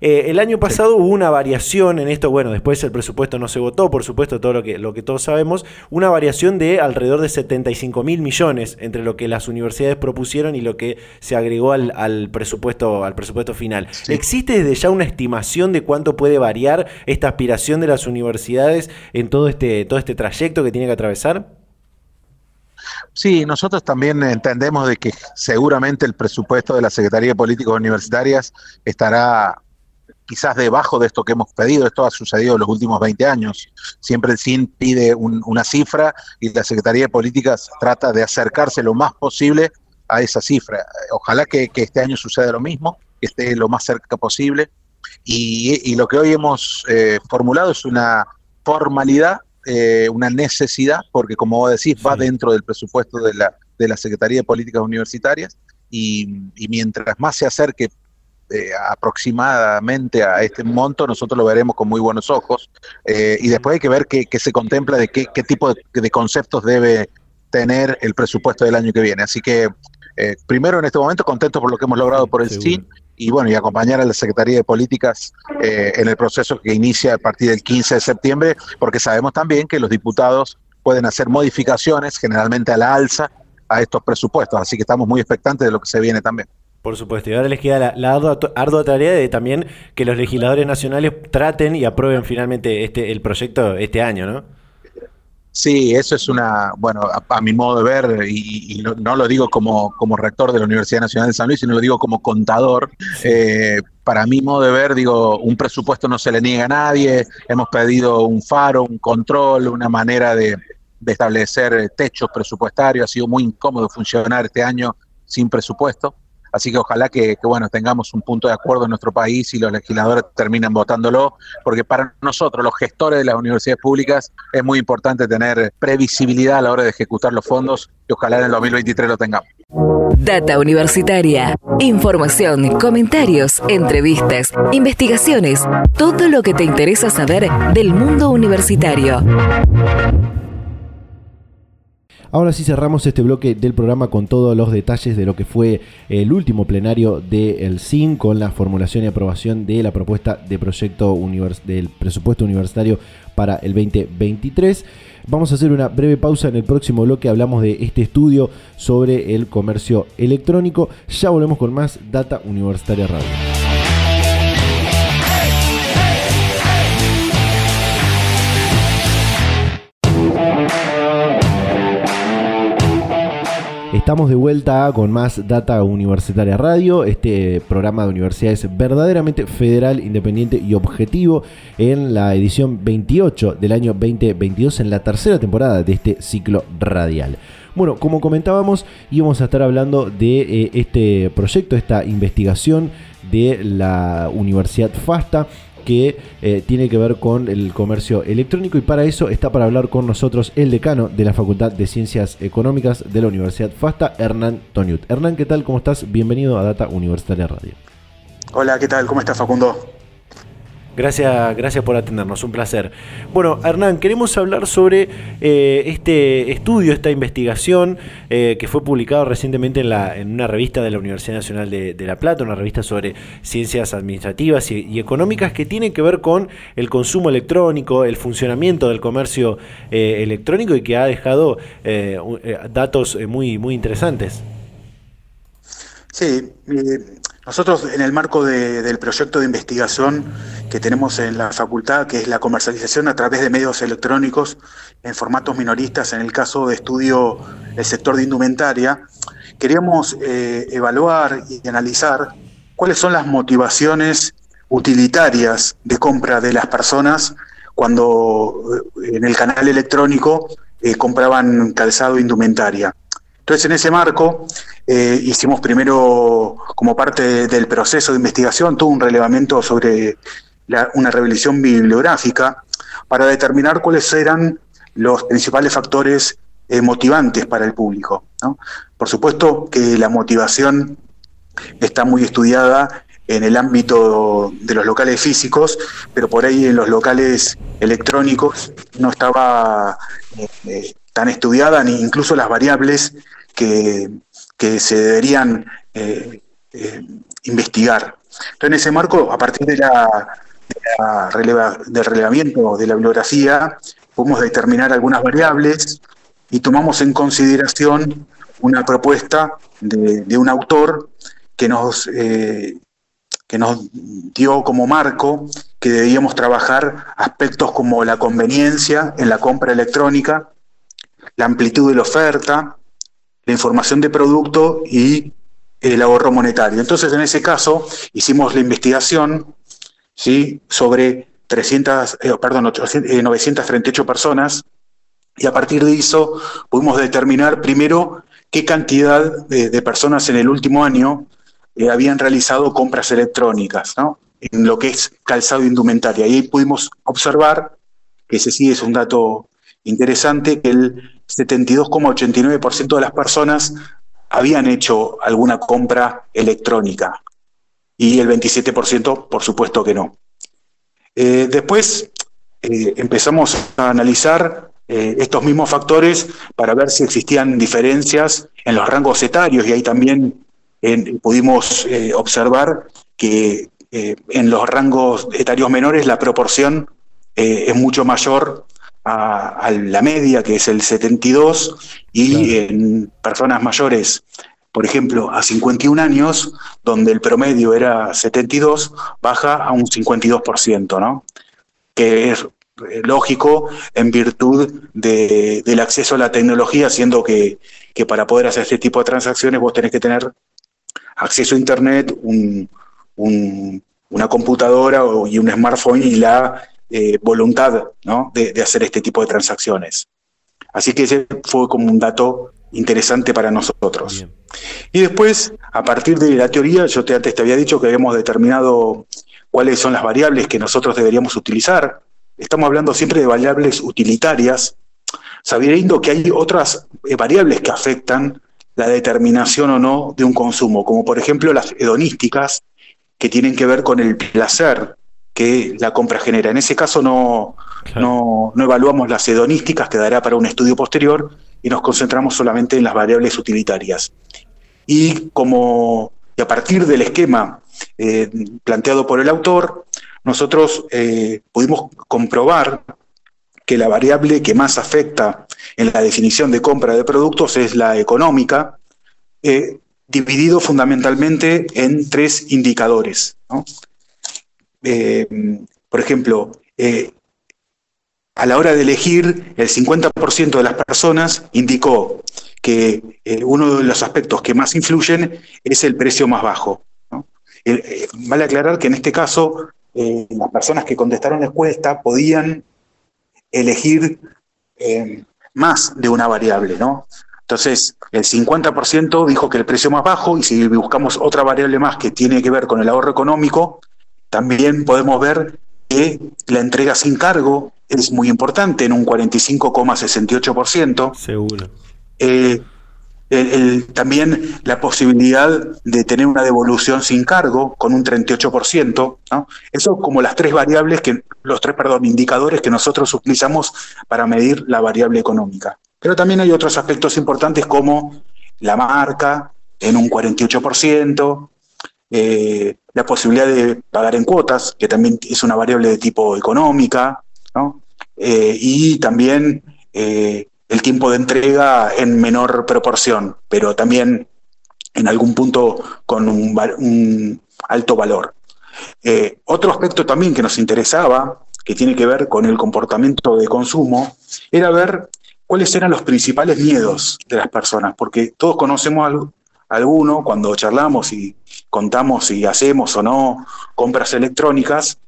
Eh, el año pasado hubo una variación en esto, bueno, después el presupuesto no se votó, por supuesto, todo lo que, lo que todos sabemos, una variación de alrededor de 75 mil millones entre lo que las universidades propusieron y lo que se agregó al, presupuesto, al presupuesto final. ¿Existe desde ya una estimación de cuánto puede variar esta aspiración de las universidades en todo este, todo este trayecto que tiene que atravesar? Sí, nosotros también entendemos de que seguramente el presupuesto de la Secretaría de Políticas Universitarias estará quizás debajo de esto que hemos pedido. Esto ha sucedido en los últimos 20 años. Siempre el CIN pide una cifra y la Secretaría de Políticas trata de acercarse lo más posible a esa cifra. Ojalá que, este año suceda lo mismo, que esté lo más cerca posible. Y, lo que hoy hemos eh, formulado es una formalidad, eh, una necesidad, porque como vos decís, va dentro del presupuesto de la, de la Secretaría de Políticas Universitarias. Y, y mientras más se acerque eh, aproximadamente a este monto, nosotros lo veremos con muy buenos ojos. Eh, y después hay que ver qué, se contempla de qué, tipo de, conceptos debe tener el presupuesto del año que viene. Así que, eh, primero en este momento, contento por lo que hemos logrado por el CIN y bueno, y acompañar a la Secretaría de Políticas en el proceso que inicia a partir del 15 de septiembre, porque sabemos también que los diputados pueden hacer modificaciones, generalmente a la alza, a estos presupuestos. Así que estamos muy expectantes de lo que se viene también. Por supuesto, y ahora les queda la, ardua, tarea de también que los legisladores nacionales traten y aprueben finalmente este el proyecto este año, ¿no? Sí, eso es una, bueno, a, mi modo de ver, y, no, lo digo como, como rector de la Universidad Nacional de San Luis, sino lo digo como contador. Eh, para mi modo de ver, digo, un presupuesto no se le niega a nadie, hemos pedido un faro, un control, una manera de, de establecer techos presupuestarios, ha sido muy incómodo funcionar este año sin presupuesto. Así que ojalá que, bueno tengamos un punto de acuerdo en nuestro país y los legisladores terminen votándolo, porque para nosotros, los gestores de las universidades públicas, es muy importante tener previsibilidad a la hora de ejecutar los fondos y ojalá en el 2023 lo tengamos. Data Universitaria. Información, comentarios, entrevistas, investigaciones, todo lo que te interesa saber del mundo universitario. Ahora sí cerramos este bloque del programa con todos los detalles de lo que fue el último plenario del CIN con la formulación y aprobación de la propuesta de proyecto del presupuesto universitario para el 2023. Vamos a hacer una breve pausa en el próximo bloque. Hablamos de este estudio sobre el comercio electrónico. Ya volvemos con más Data Universitaria Radio. Estamos de vuelta con más Data Universitaria Radio, este programa de universidades verdaderamente federal, independiente y objetivo en la edición 28 del año 2022 en la tercera temporada de este ciclo radial. Bueno, como comentábamos, íbamos a estar hablando de eh, este proyecto, esta investigación de la Universidad FASTA que eh, tiene que ver con el comercio electrónico y para eso está para hablar con nosotros el decano de la Facultad de Ciencias Económicas de la Universidad FASTA, Hernán Toniut. Hernán, ¿qué tal? ¿Cómo estás? Bienvenido a Data Universitaria Radio. Hola, ¿qué tal? ¿Cómo estás, Facundo? Gracias, gracias por atendernos, un placer. Bueno, Hernán, queremos hablar sobre eh, este estudio, esta investigación eh, que fue publicado recientemente en, la, en, una revista de la Universidad Nacional de, La Plata, una revista sobre ciencias administrativas y, económicas que tiene que ver con el consumo electrónico, el funcionamiento del comercio eh, electrónico y que ha dejado datos muy, muy interesantes. Sí, nosotros en el marco del proyecto de investigación que tenemos en la facultad, que es la comercialización a través de medios electrónicos en formatos minoristas, en el caso de estudio del sector de indumentaria, queríamos eh, evaluar y analizar cuáles son las motivaciones utilitarias de compra de las personas cuando eh, en el canal electrónico eh, compraban calzado e indumentaria. Entonces, en ese marco, eh, hicimos primero, como parte del proceso de investigación, todo un relevamiento sobre una revisión bibliográfica para determinar cuáles eran los principales factores eh, motivantes para el público. Por supuesto que la motivación está muy estudiada en el ámbito de los locales físicos, pero por ahí en los locales electrónicos no estaba eh, tan estudiada ni incluso las variables que, se deberían investigar. Entonces, en ese marco, a partir de la, del relevamiento de la bibliografía, podemos determinar algunas variables y tomamos en consideración una propuesta de, un autor que nos, eh, que nos dio como marco que debíamos trabajar aspectos como la conveniencia en la compra electrónica, la amplitud de la oferta, la información de producto y el ahorro monetario. Entonces, en ese caso, hicimos la investigación ¿sí? sobre 300, eh, perdón, 938 eh, personas y a partir de eso pudimos determinar primero qué cantidad de, personas en el último año eh, habían realizado compras electrónicas, ¿no? En lo que es calzado e indumentaria. Y ahí pudimos observar, que ese sí es un dato interesante, que el 72,89% de las personas habían hecho alguna compra electrónica y el 27% por supuesto que no. Eh, después eh, empezamos a analizar eh, estos mismos factores para ver si existían diferencias en los rangos etarios y ahí también pudimos observar que en los rangos etarios menores la proporción es mucho mayor a, la media, que es el 72, y en personas mayores, por ejemplo, a 51 años, donde el promedio era 72, baja a un 52%, ¿no? Que es eh, lógico en virtud del acceso a la tecnología, siendo que, para poder hacer este tipo de transacciones vos tenés que tener acceso a Internet, una computadora y un smartphone y la eh, voluntad de, hacer este tipo de transacciones. Así que ese fue como un dato interesante para nosotros. Y después, a partir de la teoría, yo te, antes te había dicho que habíamos determinado cuáles son las variables que nosotros deberíamos utilizar. Estamos hablando siempre de variables utilitarias, sabiendo que hay otras eh, variables que afectan la determinación o no de un consumo, como por ejemplo las hedonísticas, que tienen que ver con el placer que la compra genera. En ese caso no, no, evaluamos las hedonísticas, quedará para un estudio posterior, y nos concentramos solamente en las variables utilitarias. Y como y a partir del esquema eh, planteado por el autor, nosotros eh, pudimos comprobar que la variable que más afecta en la definición de compra de productos es la económica, eh, dividido fundamentalmente en tres indicadores. ¿no? Eh, por ejemplo, eh, a la hora de elegir, el 50% de las personas indicó que eh, uno de los aspectos que más influyen es el precio más bajo. vale aclarar que en este caso las personas que contestaron la encuesta podían elegir más de una variable, ¿no? Entonces, el 50% dijo que el precio más bajo, y si buscamos otra variable más que tiene que ver con el ahorro económico, también podemos ver que la entrega sin cargo es muy importante, en un 45,68%. Seguro. Eh, también la posibilidad de tener una devolución sin cargo con un 38%. ¿no? Eso como las tres variables, que, los tres, perdón, indicadores que nosotros utilizamos para medir la variable económica. Pero también hay otros aspectos importantes como la marca en un 48%, eh, la posibilidad de pagar en cuotas, que también es una variable de tipo económica, eh, y también eh, el tiempo de entrega en menor proporción, pero también en algún punto con un, alto valor. otro aspecto también que nos interesaba, que tiene que ver con el comportamiento de consumo, era ver cuáles eran los principales miedos de las personas, porque todos conocemos algo, alguno, cuando charlamos y contamos si hacemos o no compras electrónicas,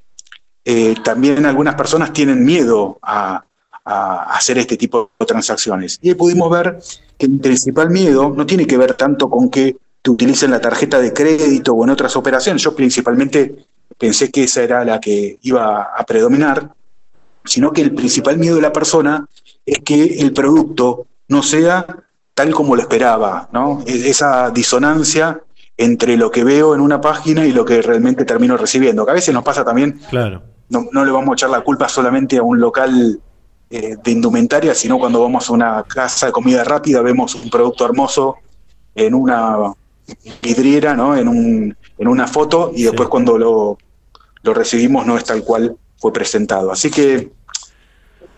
eh, también algunas personas tienen miedo a, hacer este tipo de transacciones. Y ahí pudimos ver que el principal miedo no tiene que ver tanto con que te utilicen la tarjeta de crédito o en otras operaciones. Yo principalmente pensé que esa era la que iba a predominar, sino que el principal miedo de la persona es que el producto no sea tal como lo esperaba, ¿no? Esa disonancia entre lo que veo en una página y lo que realmente termino recibiendo. Que a veces nos pasa también, claro. no, le vamos a echar la culpa solamente a un local eh, de indumentaria, sino cuando vamos a una casa de comida rápida, vemos un producto hermoso en una vidriera, ¿no? En, un, en una foto y después cuando lo, lo recibimos no es tal cual fue presentado. Así que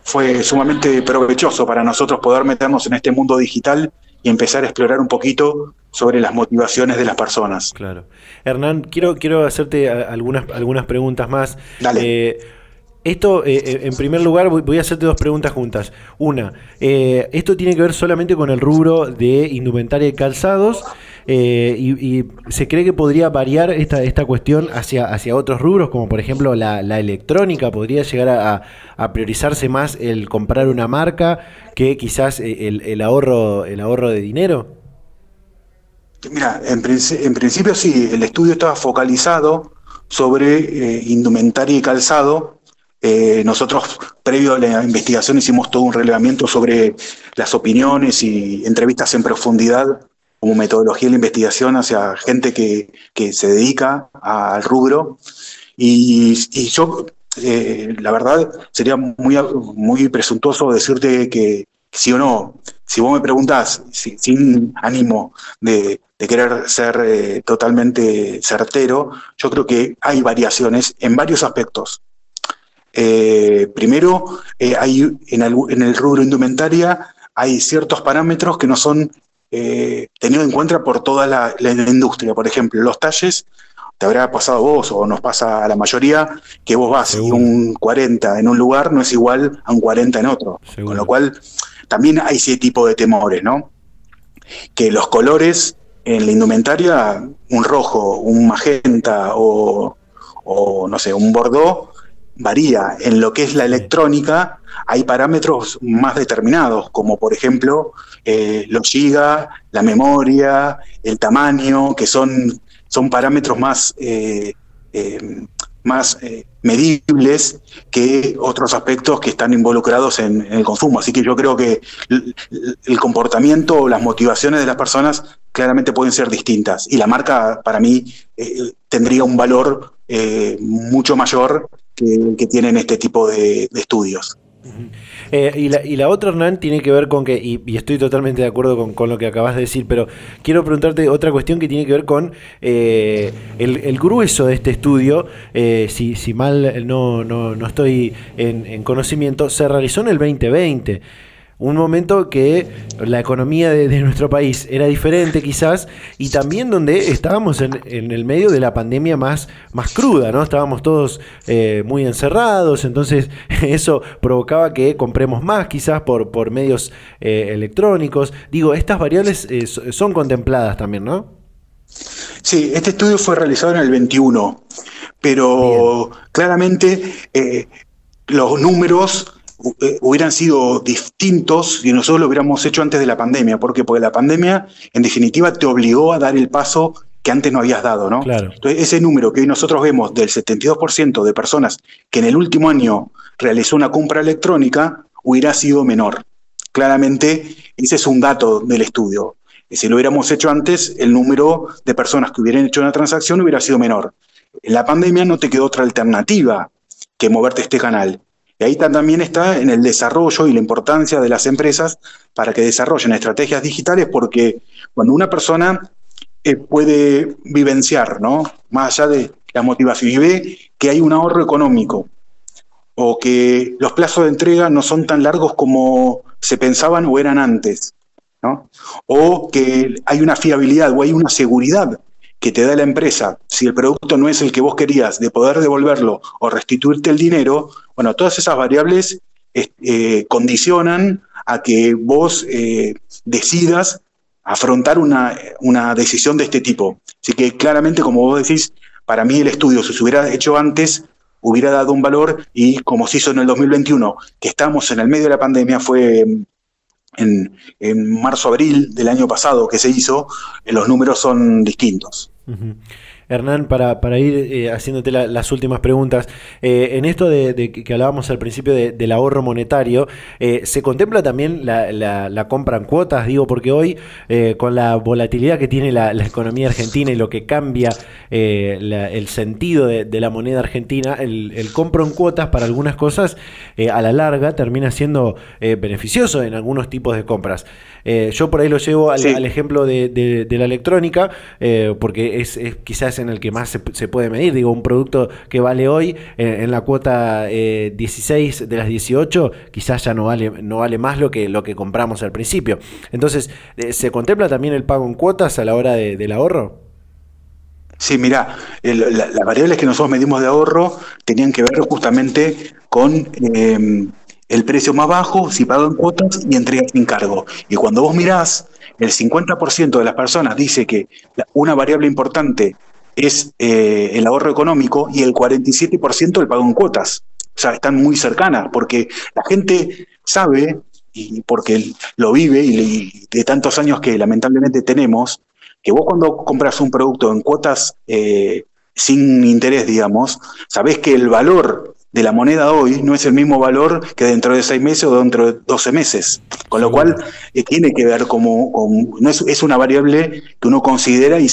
fue sumamente provechoso para nosotros poder meternos en este mundo digital y empezar a explorar un poquito sobre las motivaciones de las personas. Claro. Hernán, quiero, quiero hacerte algunas, algunas preguntas más. Dale. Eh, esto, eh, eh, en primer lugar, voy a hacerte dos preguntas juntas. Una, eh, esto tiene que ver solamente con el rubro de indumentaria y calzados. Y, se cree que podría variar esta, esta cuestión hacia, hacia otros rubros, como por ejemplo la, electrónica. ¿Podría llegar a, priorizarse más el comprar una marca que quizás el, ahorro, el ahorro de dinero? Mira, en, principio sí, el estudio estaba focalizado sobre indumentaria y calzado eh, nosotros, previo a la investigación, hicimos todo un relevamiento sobre las opiniones y entrevistas en profundidad como metodología de la investigación hacia gente que, se dedica al rubro. Y, yo, eh, la verdad, sería muy, muy presuntuoso decirte que sí o no. Si vos me preguntás, sin ánimo de, querer ser eh, totalmente certero, yo creo que hay variaciones en varios aspectos. Eh, primero, hay en el, rubro indumentaria hay ciertos parámetros que no son eh, tenidos en cuenta por toda la, industria. Por ejemplo, los talles, te habrá pasado vos o nos pasa a la mayoría, que vos vas y un 40 en un lugar no es igual a un 40 en otro. Con lo cual, también hay ese tipo de temores, ¿no? Que los colores en la indumentaria, un rojo, un magenta o, o no sé, un bordeaux, varía. En lo que es la electrónica hay parámetros más determinados, como por ejemplo eh, los giga, la memoria, el tamaño, que son, son parámetros más, eh, eh, más medibles que otros aspectos que están involucrados en, el consumo. Así que yo creo que el, comportamiento o las motivaciones de las personas claramente pueden ser distintas. Y la marca, para mí, tendría un valor mucho mayor que, tienen este tipo de, estudios. Eh, y, la, y, la, otra, Hernán, tiene que ver con que, y, estoy totalmente de acuerdo con, lo que acabas de decir, pero quiero preguntarte otra cuestión que tiene que ver con eh, el, grueso de este estudio, eh, si, si, mal no, no, no estoy en, en, conocimiento, se realizó en el 2020 un momento que la economía de, nuestro país era diferente quizás y también donde estábamos en, el medio de la pandemia más, más cruda, ¿no? Estábamos todos eh, muy encerrados, entonces eso provocaba que compremos más quizás por, por medios eh, electrónicos. Digo, estas variables eh, son contempladas también, ¿no? Sí, este estudio fue realizado en el 21, pero claramente los números hubieran sido distintos si nosotros lo hubiéramos hecho antes de la pandemia. ¿Por qué? Porque la pandemia, en definitiva, te obligó a dar el paso que antes no habías dado, ¿no? Claro. Entonces, ese número que hoy nosotros vemos del 72% de personas que en el último año realizó una compra electrónica, hubiera sido menor. Claramente, ese es un dato del estudio. Si lo hubiéramos hecho antes, el número de personas que hubieran hecho una transacción hubiera sido menor. En la pandemia no te quedó otra alternativa que moverte este canal. Y ahí también está en el desarrollo y la importancia de las empresas para que desarrollen estrategias digitales, porque cuando una persona eh, puede vivenciar, ¿no? Más allá de la motivación y ve que hay un ahorro económico o que los plazos de entrega no son tan largos como se pensaban o eran antes, ¿no? O que hay una fiabilidad o hay una seguridad que te da la empresa, si el producto no es el que vos querías, de poder devolverlo o restituirte el dinero, bueno, todas esas variables eh, condicionan a que vos eh, decidas afrontar una, una, decisión de este tipo. Así que claramente, como vos decís, para mí el estudio, si se hubiera hecho antes, hubiera dado un valor y como se hizo en el 2021, que estamos en el medio de la pandemia, fue en, marzo-abril del año pasado que se hizo, eh, los números son distintos. Hernán, para, para ir eh, haciéndote las últimas preguntas, eh, en esto de, que hablábamos al principio del ahorro monetario, eh, ¿se contempla también la, compra en cuotas? Digo, porque hoy, con la volatilidad que tiene la, economía argentina y lo que cambia el sentido de, la moneda argentina, el, el, compro en cuotas para algunas cosas a la larga termina siendo beneficioso en algunos tipos de compras. yo por ahí lo llevo al, ejemplo de, la electrónica, porque es quizás en el que más se, puede medir. Digo, un producto que vale hoy en, la cuota 16 eh, de las 18, quizás ya no vale, no vale más lo que, lo que compramos al principio. Entonces, eh, ¿se contempla también el pago en cuotas a la hora del ahorro? Sí, mira, las variables que nosotros medimos de ahorro tenían que ver justamente con em, el precio más bajo, si pago en cuotas y entrega sin cargo. Y cuando vos mirás, el 50% de las personas dice que una variable importante es eh, el ahorro económico y el 47% el pago en cuotas. O sea, están muy cercanas, porque la gente sabe, y porque lo vive, y, de tantos años que lamentablemente tenemos, que vos cuando compras un producto en cuotas eh, sin interés, digamos, sabés que el valor de la moneda hoy no es el mismo valor que dentro de seis meses o dentro de doce meses. Con lo cual eh, tiene que ver como, no es, una variable que uno considera y,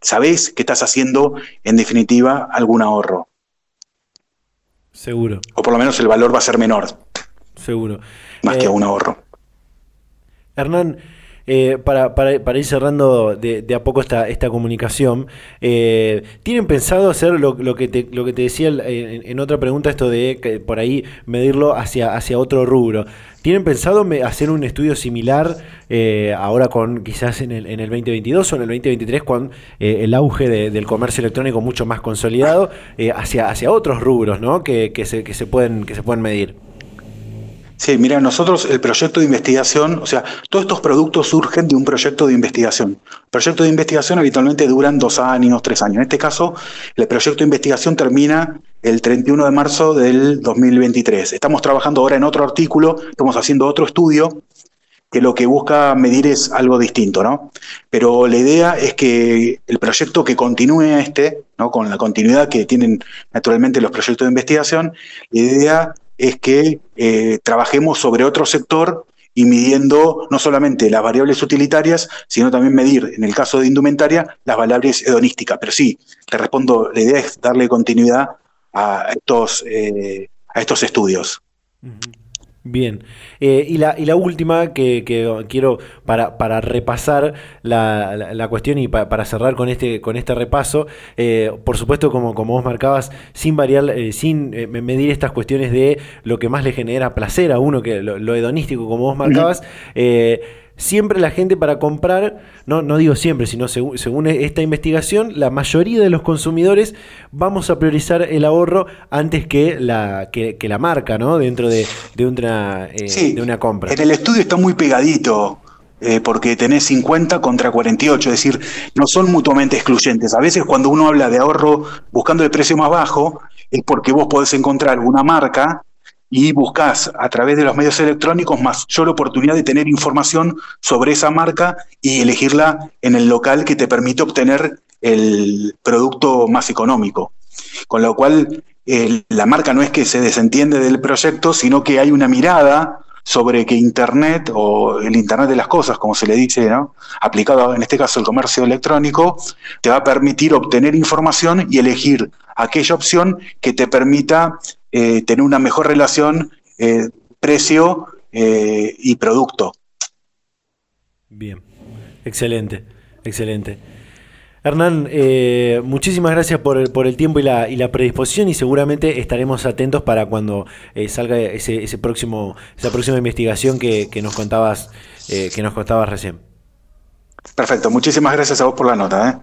sabes que estás haciendo en definitiva algún ahorro. Seguro. O por lo menos el valor va a ser menor. Seguro. Más que eh, un ahorro. Hernán, eh, para, para, ir cerrando de, a poco esta, esta comunicación, eh, ¿tienen pensado hacer lo, que, te, lo que te decía en, otra pregunta, esto de que por ahí medirlo hacia, hacia otro rubro? ¿Tienen pensado hacer un estudio similar eh, ahora con quizás en el, en el 2022 o en el 2023 con el auge del comercio electrónico mucho más consolidado hacia, hacia otros rubros ¿no? que, que, se, que, se pueden, que se pueden medir? Sí, mira, nosotros el proyecto de investigación, o sea, todos estos productos surgen de un proyecto de investigación. Proyectos de investigación habitualmente duran dos años, tres años. En este caso, el proyecto de investigación termina el 31 de marzo del 2023. Estamos trabajando ahora en otro artículo, estamos haciendo otro estudio que lo que busca medir es algo distinto, ¿no? Pero la idea es que el proyecto que continúe este, ¿no? Con la continuidad que tienen naturalmente los proyectos de investigación, la idea es que eh, trabajemos sobre otro sector y midiendo no solamente las variables utilitarias, sino también medir, en el caso de indumentaria, las variables hedonísticas. Pero sí, te respondo, la idea es darle continuidad a estos, eh, a estos estudios. Bien. Eh, y, la, y la última que, quiero para, para repasar la, cuestión y para cerrar con este, con este repaso, eh, por supuesto, como, como vos marcabas, sin variar, eh, sin medir estas cuestiones de lo que más le genera placer a uno, que lo, hedonístico, como vos marcabas, siempre la gente para comprar, no, no digo siempre, sino según, esta investigación, la mayoría de los consumidores vamos a priorizar el ahorro antes que la, que, la marca, ¿no? Dentro de, una, eh, de una compra. En el estudio está muy pegadito. Eh, porque tenés 50 contra 48, es decir, no son mutuamente excluyentes. A veces cuando uno habla de ahorro buscando el precio más bajo, es porque vos podés encontrar una marca y buscas a través de los medios electrónicos mayor oportunidad de tener información sobre esa marca y elegirla en el local que te permite obtener el producto más económico. Con lo cual, la marca no es que se desentiende del proyecto, sino que hay una mirada sobre que Internet o el Internet de las cosas, como se le dice, ¿no? aplicado en este caso el comercio electrónico, te va a permitir obtener información y elegir aquella opción que te permita eh, tener una mejor relación eh, precio eh, y producto. Bien, excelente, excelente. Hernán, muchísimas gracias por el, por el tiempo y la, y la, predisposición y seguramente estaremos atentos para cuando salga ese, ese, próximo, esa próxima investigación que, que nos contabas que nos contabas recién. Perfecto, muchísimas gracias a vos por la nota.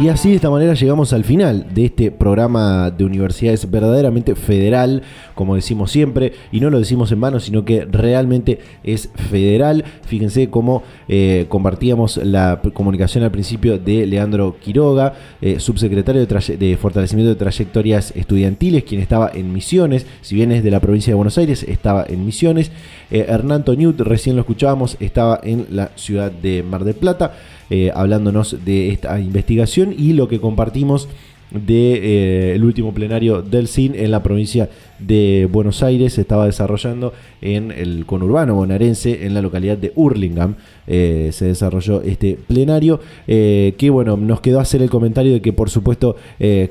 Y así de esta manera llegamos al final de este programa de universidades verdaderamente federal, como decimos siempre, y no lo decimos en vano, sino que realmente es federal. Fíjense cómo eh, compartíamos la comunicación al principio de Leandro Quiroga, eh, subsecretario de, Fortalecimiento de Trayectorias Estudiantiles, quien estaba en Misiones, si bien es de la provincia de Buenos Aires, estaba en Misiones. Eh, Hernán Toñut, recién lo escuchábamos, estaba en la ciudad de Mar del Plata. Eh, hablándonos de esta investigación y lo que compartimos del de, eh, último plenario del CIN en la provincia de Buenos Aires se estaba desarrollando en el conurbano bonaerense en la localidad de Hurlingham eh, se desarrolló este plenario que bueno nos quedó hacer el comentario de que por supuesto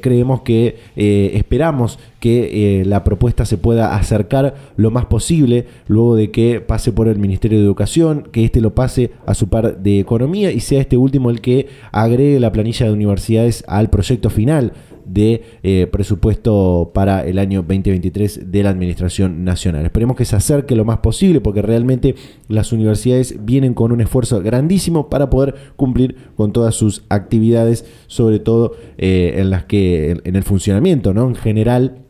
creemos que esperamos que la propuesta se pueda acercar lo más posible luego de que pase por el Ministerio de Educación que este lo pase a su par de Economía y sea este último el que agregue la planilla de universidades al proyecto final de eh, presupuesto para el año 2023 de la Administración Nacional. Esperemos que se acerque lo más posible porque realmente las universidades vienen con un esfuerzo grandísimo para poder cumplir con todas sus actividades, sobre todo eh, en las que en el funcionamiento, ¿no? En general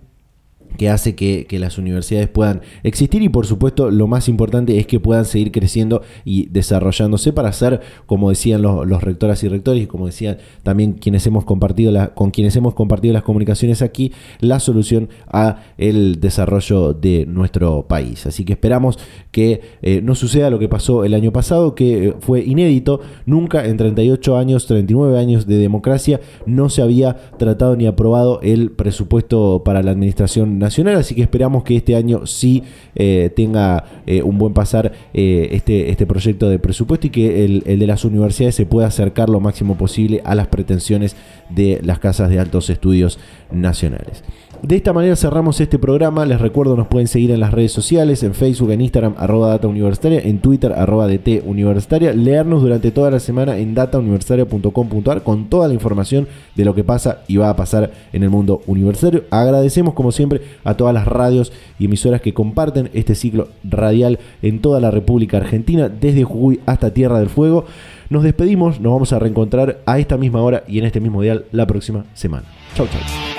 que hace que, las universidades puedan existir y por supuesto lo más importante es que puedan seguir creciendo y desarrollándose para ser, como decían los, los rectoras y rectores y como decían también quienes hemos compartido la, con quienes hemos compartido las comunicaciones aquí, la solución a el desarrollo de nuestro país. Así que esperamos que eh, no suceda lo que pasó el año pasado, que eh, fue inédito, nunca en 38 años, 39 años de democracia no se había tratado ni aprobado el presupuesto para la administración nacional nacional, así que esperamos que este año sí eh, tenga eh, un buen pasar eh, este, este proyecto de presupuesto y que el, el, de las universidades se pueda acercar lo máximo posible a las pretensiones de las casas de altos estudios nacionales. De esta manera cerramos este programa. Les recuerdo, nos pueden seguir en las redes sociales, en Facebook, en Instagram, arroba data universitaria, en Twitter, arroba DT universitaria. Leernos durante toda la semana en datauniversitaria.com.ar con toda la información de lo que pasa y va a pasar en el mundo universitario. Agradecemos, como siempre, a todas las radios y emisoras que comparten este ciclo radial en toda la República Argentina, desde Jujuy hasta Tierra del Fuego. Nos despedimos, nos vamos a reencontrar a esta misma hora y en este mismo dial la próxima semana. Chau, chau.